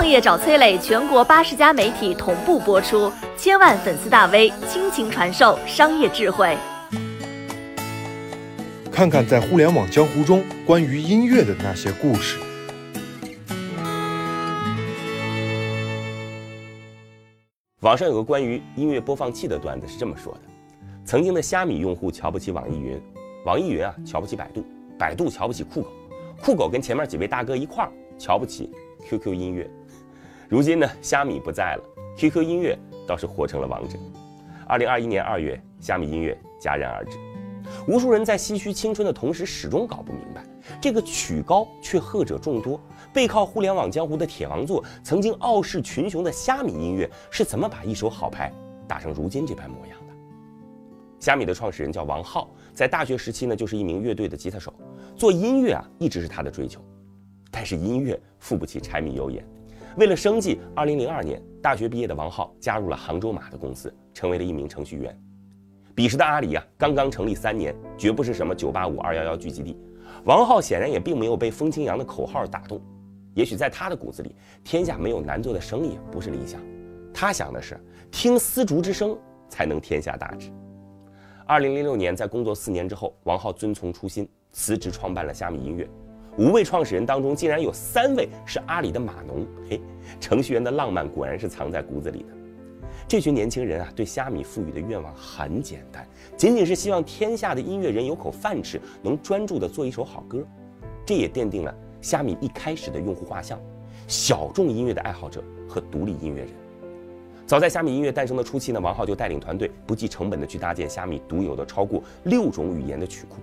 创业找崔磊，全国八十家媒体同步播出，千万粉丝大 V 倾情传授商业智慧。看看在互联网江湖中关于音乐的那些故事。网上有个关于音乐播放器的段子是这么说的：曾经的虾米用户瞧不起网易云，网易云啊瞧不起百度，百度瞧不起酷狗，酷狗跟前面几位大哥一块儿瞧不起 QQ 音乐。如今呢，虾米不在了，QQ 音乐倒是活成了王者。二零二一年二月，虾米音乐戛然而止。无数人在唏嘘青春的同时，始终搞不明白，这个曲高却贺者众多、背靠互联网江湖的铁王座，曾经傲视群雄的虾米音乐，是怎么把一手好牌打成如今这般模样的？虾米的创始人叫王浩，在大学时期呢，就是一名乐队的吉他手，做音乐啊，一直是他的追求。但是音乐付不起柴米油盐，为了生计，二零零二年大学毕业的王浩加入了杭州马的公司，成为了一名程序员。彼时的阿里啊，刚刚成立三年，绝不是什么九八五二幺幺聚集地。王浩显然也并没有被风清扬的口号打动，也许在他的骨子里，天下没有难做的生意不是理想。他想的是听丝竹之声才能天下大治。二零零六年，在工作四年之后，王浩遵从初心，辞职创办了虾米音乐。五位创始人当中，竟然有三位是阿里的码农。嘿，程序员的浪漫果然是藏在骨子里的。这群年轻人啊，对虾米赋予的愿望很简单，仅仅是希望天下的音乐人有口饭吃，能专注地做一首好歌。这也奠定了虾米一开始的用户画像：小众音乐的爱好者和独立音乐人。早在虾米音乐诞生的初期呢，王浩就带领团队不计成本地去搭建虾米独有的超过六种语言的曲库。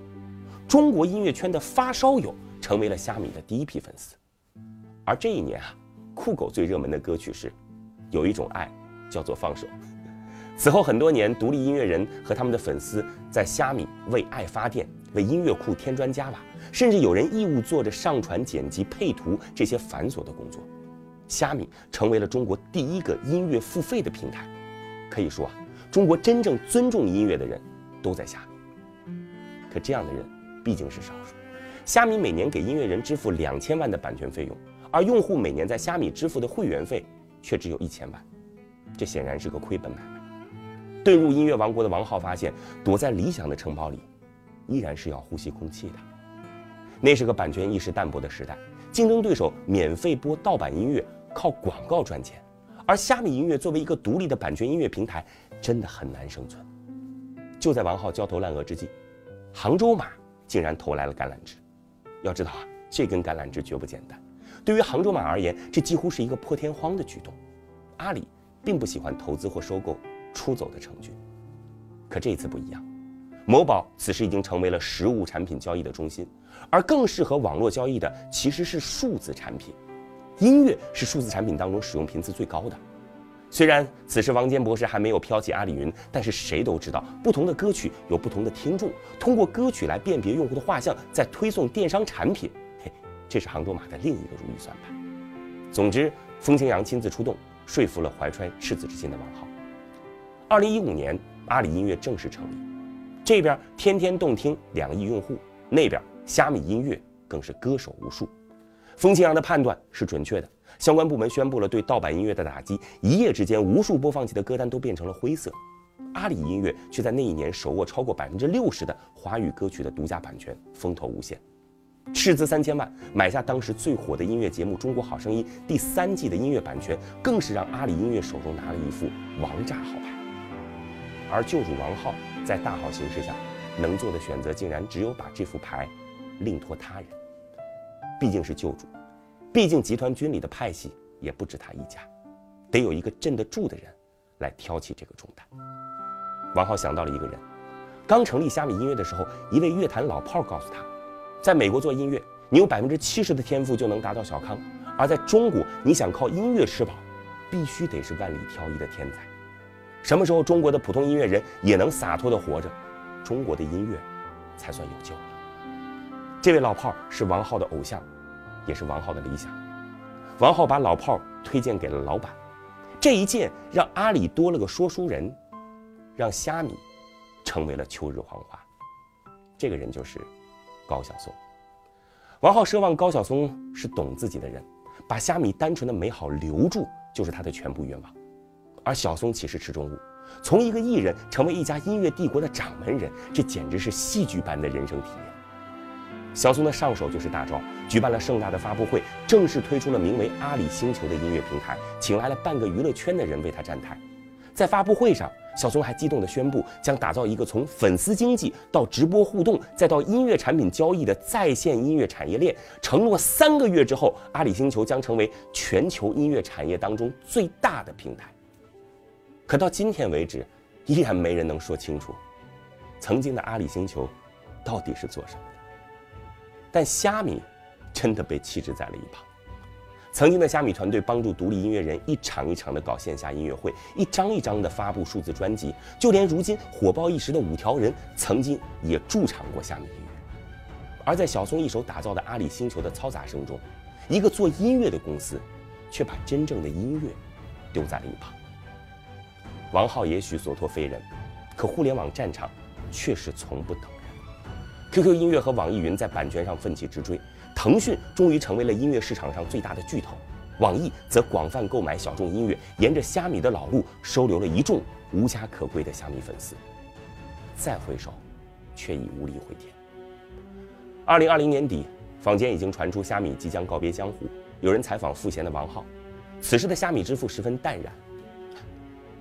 中国音乐圈的发烧友成为了虾米的第一批粉丝。而这一年啊，酷狗最热门的歌曲是《有一种爱》。叫做放手。此后很多年，独立音乐人和他们的粉丝在虾米为爱发电，为音乐库添砖加瓦，甚至有人义务做着上传、剪辑、配图这些繁琐的工作。虾米成为了中国第一个音乐付费的平台。可以说啊，中国真正尊重音乐的人都在虾米。可这样的人毕竟是少数。虾米每年给音乐人支付两千万的版权费用，而用户每年在虾米支付的会员费却只有一千万。这显然是个亏本买卖。遁入音乐王国的王浩发现，躲在理想的城堡里，依然是要呼吸空气的。那是个版权意识淡薄的时代，竞争对手免费播盗版音乐，靠广告赚钱，而虾米音乐作为一个独立的版权音乐平台，真的很难生存。就在王浩焦头烂额之际，杭州马竟然投来了橄榄枝。要知道啊，这根橄榄枝绝不简单。对于杭州马而言，这几乎是一个破天荒的举动。阿里。并不喜欢投资或收购出走的程序，可这一次不一样，某宝此时已经成为了实物产品交易的中心，而更适合网络交易的其实是数字产品。音乐是数字产品当中使用频次最高的。虽然此时王坚博士还没有飘起阿里云，但是谁都知道，不同的歌曲有不同的听众，通过歌曲来辨别用户的画像，再推送电商产品，嘿，这是杭州马的另一个如意算盘。总之，风清扬亲自出动。说服了怀揣赤子之心的王浩。二零一五年，阿里音乐正式成立，这边天天动听两亿用户，那边虾米音乐更是歌手无数。风清扬的判断是准确的，相关部门宣布了对盗版音乐的打击，一夜之间，无数播放器的歌单都变成了灰色。阿里音乐却在那一年手握超过百分之六十的华语歌曲的独家版权，风头无限。斥资三千万买下当时最火的音乐节目《中国好声音》第三季的音乐版权，更是让阿里音乐手中拿了一副王炸好牌。而救主王浩在大好形势下，能做的选择竟然只有把这副牌另托他人。毕竟是救主，毕竟集团军里的派系也不止他一家，得有一个镇得住的人来挑起这个重担。王浩想到了一个人，刚成立虾米音乐的时候，一位乐坛老炮告诉他。在美国做音乐，你有百分之七十的天赋就能达到小康；而在中国，你想靠音乐吃饱，必须得是万里挑一的天才。什么时候中国的普通音乐人也能洒脱的活着，中国的音乐才算有救了。这位老炮是王浩的偶像，也是王浩的理想。王浩把老炮推荐给了老板，这一荐让阿里多了个说书人，让虾米成为了秋日黄花。这个人就是。高晓松，王浩奢望高晓松是懂自己的人，把虾米单纯的美好留住，就是他的全部愿望。而小松岂是池中物？从一个艺人成为一家音乐帝国的掌门人，这简直是戏剧般的人生体验。小松的上手就是大招，举办了盛大的发布会，正式推出了名为“阿里星球”的音乐平台，请来了半个娱乐圈的人为他站台。在发布会上，小松还激动地宣布，将打造一个从粉丝经济到直播互动，再到音乐产品交易的在线音乐产业链。承诺三个月之后，阿里星球将成为全球音乐产业当中最大的平台。可到今天为止，依然没人能说清楚，曾经的阿里星球到底是做什么的。但虾米真的被弃置在了一旁。曾经的虾米团队帮助独立音乐人一场一场的搞线下音乐会，一张一张的发布数字专辑，就连如今火爆一时的五条人，曾经也驻场过虾米音乐。而在小松一手打造的阿里星球的嘈杂声中，一个做音乐的公司，却把真正的音乐丢在了一旁。王浩也许所托非人，可互联网战场确实从不等。QQ 音乐和网易云在版权上奋起直追，腾讯终于成为了音乐市场上最大的巨头，网易则广泛购买小众音乐，沿着虾米的老路收留了一众无家可归的虾米粉丝。再回首，却已无力回天。二零二零年底，坊间已经传出虾米即将告别江湖。有人采访赋闲的王浩，此时的虾米之父十分淡然。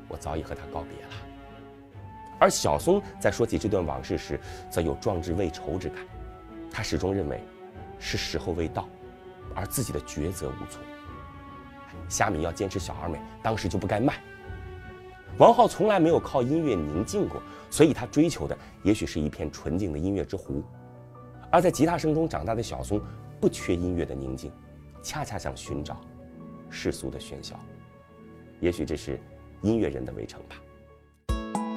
我早已和他告别了，而小松在说起这段往事时，则有壮志未酬之感。他始终认为，是时候未到，而自己的抉择无措。虾米要坚持小而美，当时就不该卖。王浩从来没有靠音乐宁静过，所以他追求的也许是一片纯净的音乐之湖。而在吉他声中长大的小松，不缺音乐的宁静，恰恰想寻找世俗的喧嚣。也许这是。音乐人的围城吧。